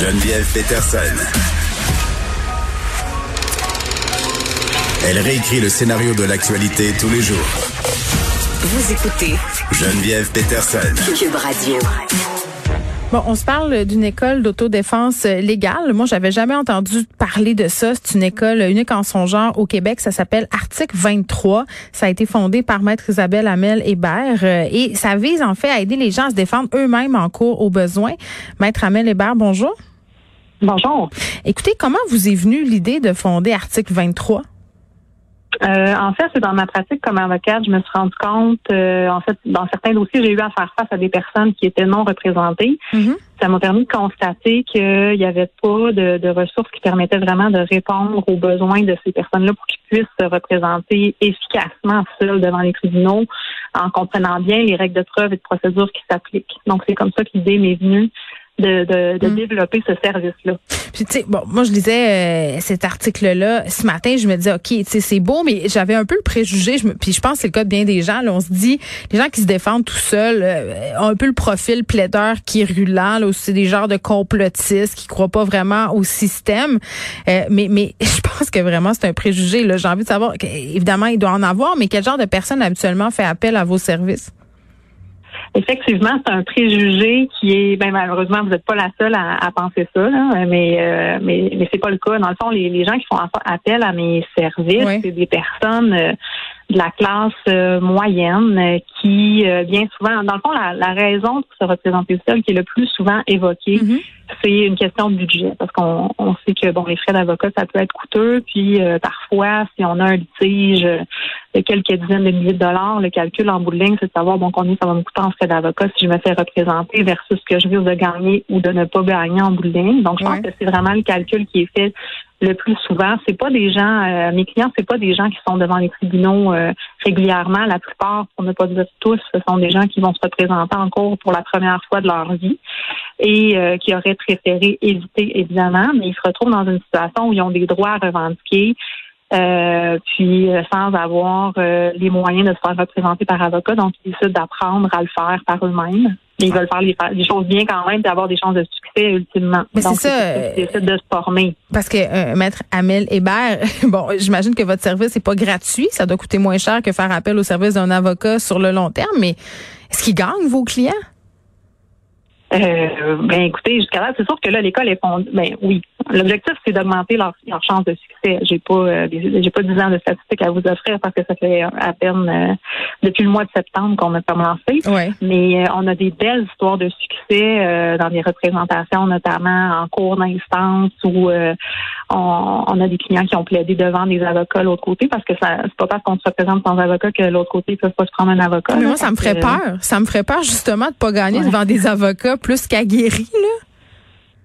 Geneviève Peterson. Elle réécrit le scénario de l'actualité tous les jours. Vous écoutez Geneviève Peterson. Cube Radio. Bon, on se parle d'une école d'autodéfense légale. Moi, j'avais jamais entendu parler de ça. C'est une école unique en son genre au Québec. Ça s'appelle Article 23. Ça a été fondé par Maître Isabelle Hamel Hébert euh, et ça vise en fait à aider les gens à se défendre eux-mêmes en cours au besoin. Maître Hamel Hébert, bonjour. Bonjour. Écoutez, comment vous est venue l'idée de fonder Article 23? Euh, en fait, c'est dans ma pratique comme avocate, je me suis rendu compte, euh, en fait, dans certains dossiers, j'ai eu à faire face à des personnes qui étaient non représentées. Mm-hmm. Ça m'a permis de constater qu'il n'y avait pas de, de, ressources qui permettaient vraiment de répondre aux besoins de ces personnes-là pour qu'ils puissent se représenter efficacement seuls devant les tribunaux en comprenant bien les règles de preuve et de procédure qui s'appliquent. Donc, c'est comme ça que l'idée m'est venue de, de, de Mm. développer ce service-là. Puis tu sais, bon, moi je lisais euh, cet article-là ce matin, je me disais ok, tu sais, c'est beau, mais j'avais un peu le préjugé. Je me, puis je pense que c'est le cas de bien des gens. Là, on se dit, les gens qui se défendent tout seuls euh, ont un peu le profil plaideur qui est rulant. Là, c'est des genres de complotistes qui croient pas vraiment au système. Euh, mais mais je pense que vraiment c'est un préjugé. Là, j'ai envie de savoir. évidemment, il doit en avoir, mais quel genre de personne habituellement fait appel à vos services? Effectivement, c'est un préjugé qui est, ben malheureusement, vous n'êtes pas la seule à, à penser ça, là, mais euh, mais mais c'est pas le cas. Dans le fond, les, les gens qui font appel à mes services, c'est des personnes euh, de la classe euh, moyenne euh, qui, euh, bien souvent, dans le fond, la, la raison pour se représenter seul qui est le plus souvent évoquée, Mhm. c'est une question de budget, parce qu'on on sait que bon, les frais d'avocat, ça peut être coûteux, puis euh, parfois, si on a un litige de quelques dizaines de milliers de dollars, le calcul en bout de ligne, c'est de savoir bon combien ça va me coûter en frais d'avocat si je me fais représenter versus ce que je risque de gagner ou de ne pas gagner en bout de ligne. Donc, je Ouais. pense que c'est vraiment le calcul qui est fait le plus souvent. C'est pas des gens, euh, mes clients, c'est pas des gens qui sont devant les tribunaux euh, régulièrement. La plupart, pour ne pas dire tous, ce sont des gens qui vont se représenter en cours pour la première fois de leur vie et euh, qui auraient préféré éviter, évidemment, mais ils se retrouvent dans une situation où ils ont des droits à revendiquer. euh, puis euh, sans avoir euh, les moyens de se faire représenter par avocat, donc ils décident d'apprendre à le faire par eux-mêmes. Mais Ils veulent faire les, les choses bien quand même et avoir des chances de succès ultimement. Mais c'est ça, qu'ils décident de se former. Parce que euh, maître Amel Hébert, bon, j'imagine que votre service n'est pas gratuit, ça doit coûter moins cher que faire appel au service d'un avocat sur le long terme, mais est-ce qu'ils gagnent vos clients? Euh, ben écoutez, jusqu'à là, c'est sûr que là, l'école est fondée. Ben oui. L'objectif, c'est d'augmenter leur, leur chance de succès. J'ai pas euh, j'ai pas 10 ans de statistiques à vous offrir parce que ça fait à peine euh, depuis le mois de septembre qu'on a commencé. Oui. Mais euh, on a des belles histoires de succès euh, dans des représentations, notamment en cours d'instance où euh, on, on a des clients qui ont plaidé devant des avocats de l'autre côté parce que ça c'est pas parce qu'on se représente sans avocat que l'autre côté ils peuvent pas se prendre un avocat. Mais là. moi, ça me ferait que, peur. Ça me ferait peur justement de pas gagner Ouais. devant des avocats plus qu'aguerris, là.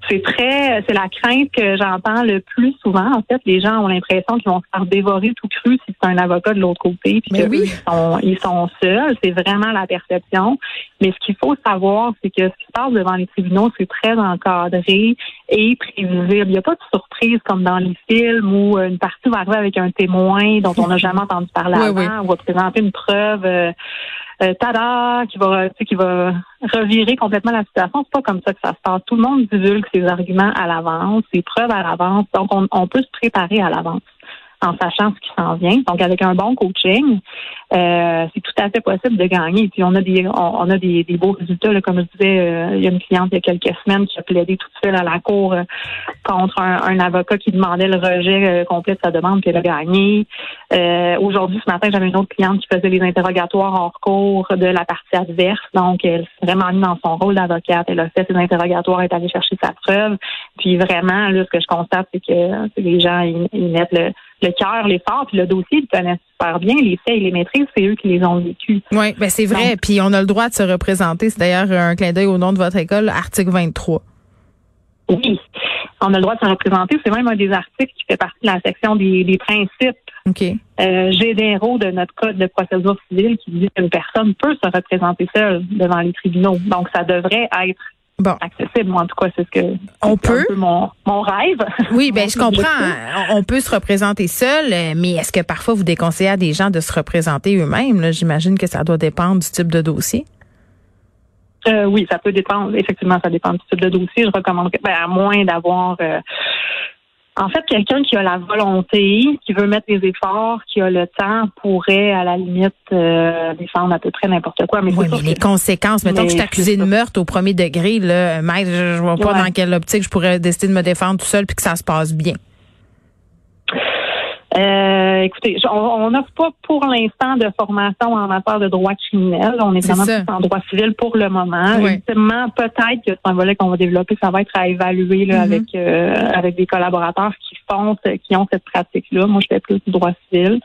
C'est très, c'est la crainte que j'entends le plus souvent. En fait, les gens ont l'impression qu'ils vont se faire dévorer tout cru si c'est un avocat de l'autre côté, puis que oui. ils sont, ils sont seuls. C'est vraiment la perception. Mais ce qu'il faut savoir, c'est que ce qui se passe devant les tribunaux, c'est très encadré et prévisible. Il n'y a pas de surprise comme dans les films où euh, une partie va arriver avec un témoin dont on n'a jamais entendu parler Oui, avant, oui. ou va présenter une preuve. euh, euh, tada, qui va, tu sais, qui va revirer complètement la situation. C'est pas comme ça que ça se passe. Tout le monde divulgue ses arguments à l'avance, ses preuves à l'avance. Donc, on, on peut se préparer à l'avance en sachant ce qui s'en vient. Donc, avec un bon coaching, euh, c'est tout à fait possible de gagner. Puis, on a des, on, a des, des beaux résultats. Là, comme je disais, euh, il y a une cliente il y a quelques semaines qui a plaidé toute seule à la cour euh, contre un, un avocat qui demandait le rejet euh, complet de sa demande, puis elle a gagné. Aujourd'hui, ce matin, j'avais une autre cliente qui faisait les interrogatoires hors cours de la partie adverse. Donc, elle s'est vraiment mise dans son rôle d'avocate. Elle a fait ses interrogatoires, elle est allée chercher sa preuve. Puis vraiment, là, ce que je constate, c'est que les gens, ils mettent le, le cœur, l'effort, puis le dossier, ils le connaissent super bien. Les faits et les maîtrises, c'est eux qui les ont vécus. Oui, ben c'est vrai. Puis on a le droit de se représenter. C'est d'ailleurs un clin d'œil au nom de votre école, article 23. Oui, on a le droit de se représenter. C'est même un des articles qui fait partie de la section des, des principes OK. euh, généraux de notre code de procédure civile qui dit qu'une personne peut se représenter seule devant les tribunaux. Donc, ça devrait être Bon. accessible. Moi, en tout cas, c'est ce que On peut? peu mon, mon rêve. Oui, ben je comprends. On peut se représenter seul, mais est-ce que parfois vous déconseillez à des gens de se représenter eux-mêmes? J'imagine que ça doit dépendre du type de dossier. Euh, oui, ça peut dépendre. Effectivement, ça dépend du type de dossier. Je recommande, que- ben, à moins d'avoir, euh, en fait, quelqu'un qui a la volonté, qui veut mettre les efforts, qui a le temps, pourrait à la limite euh, défendre à peu près n'importe quoi. Mais Oui, mais les que- conséquences, mettons Mais que je suis accusé de meurtre au premier degré, là, maître, je, je vois pas Ouais. dans quelle optique je pourrais décider de me défendre tout seul puis que ça se passe bien. Euh, écoutez, on n'offre pas pour l'instant de formation en matière de droit criminel. On est vraiment en droit civil pour le moment. Ultimement, peut-être que c'est un volet qu'on va développer, ça va être à évaluer là, Mhm. avec euh, avec des collaborateurs qui font, qui ont cette pratique-là. Moi, je fais plus du droit civil,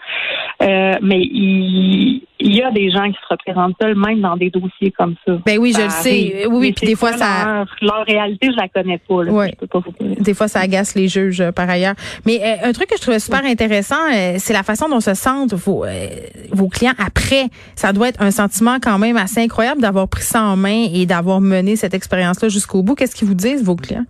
Euh, mais il, il y a des gens qui se représentent seuls, même dans des dossiers comme ça. Ben oui, je Ça le sais. arrive. Oui, oui, puis des fois ça Leur, leur réalité, je la connais pas. Là, Ouais. Je peux pas vous des fois ça agace les juges euh, par ailleurs. Mais euh, un truc que je trouvais super intéressant, euh, c'est la façon dont se sentent vos euh, vos clients après. Ça doit être un sentiment quand même assez incroyable d'avoir pris ça en main et d'avoir mené cette expérience-là jusqu'au bout. Qu'est-ce qu'ils vous disent vos clients?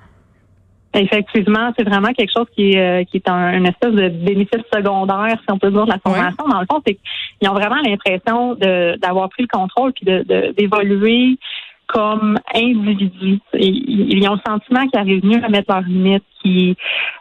Effectivement, c'est vraiment quelque chose qui est, euh, qui est un, une espèce de bénéfice secondaire, si on peut dire, de la formation. Dans le fond, c'est qu'ils ont vraiment l'impression de d'avoir pris le contrôle puis de de- d'évoluer comme individus. Ils ils ont le sentiment qu'ils arrivent mieux à mettre leurs limites, qu'ils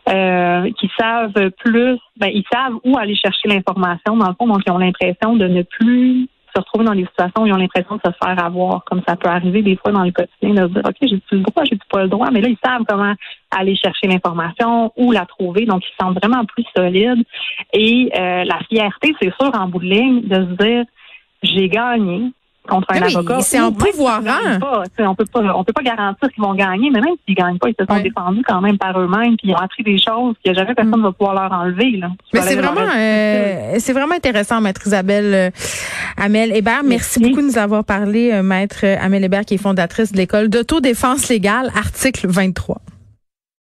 euh, qu'ils savent plus, ben, ils savent où aller chercher l'information, dans le fond, donc ils ont l'impression de ne plus se retrouver dans des situations où ils ont l'impression de se faire avoir, comme ça peut arriver des fois dans le quotidien, de se dire, OK, j'ai le droit, j'ai pas le droit, mais là, ils savent comment aller chercher l'information, où la trouver, donc ils se sentent vraiment plus solides. Et euh, la fierté, c'est sûr, en bout de ligne, de se dire, j'ai gagné contre un oui, avocat. c'est pas, tu sais, on peut pas, on peut pas garantir qu'ils vont gagner, mais même s'ils gagnent pas, ils se sont Ouais. défendus quand même par eux-mêmes, puis ils ont appris des choses que jamais personne ne va pouvoir leur enlever. Là. Mais c'est vraiment, euh, c'est vraiment intéressant, maître Isabelle euh, Amel Hébert. Merci, Merci. beaucoup de nous avoir parlé, euh, maître euh, Amel Hébert, qui est fondatrice de l'école d'autodéfense légale, article 23.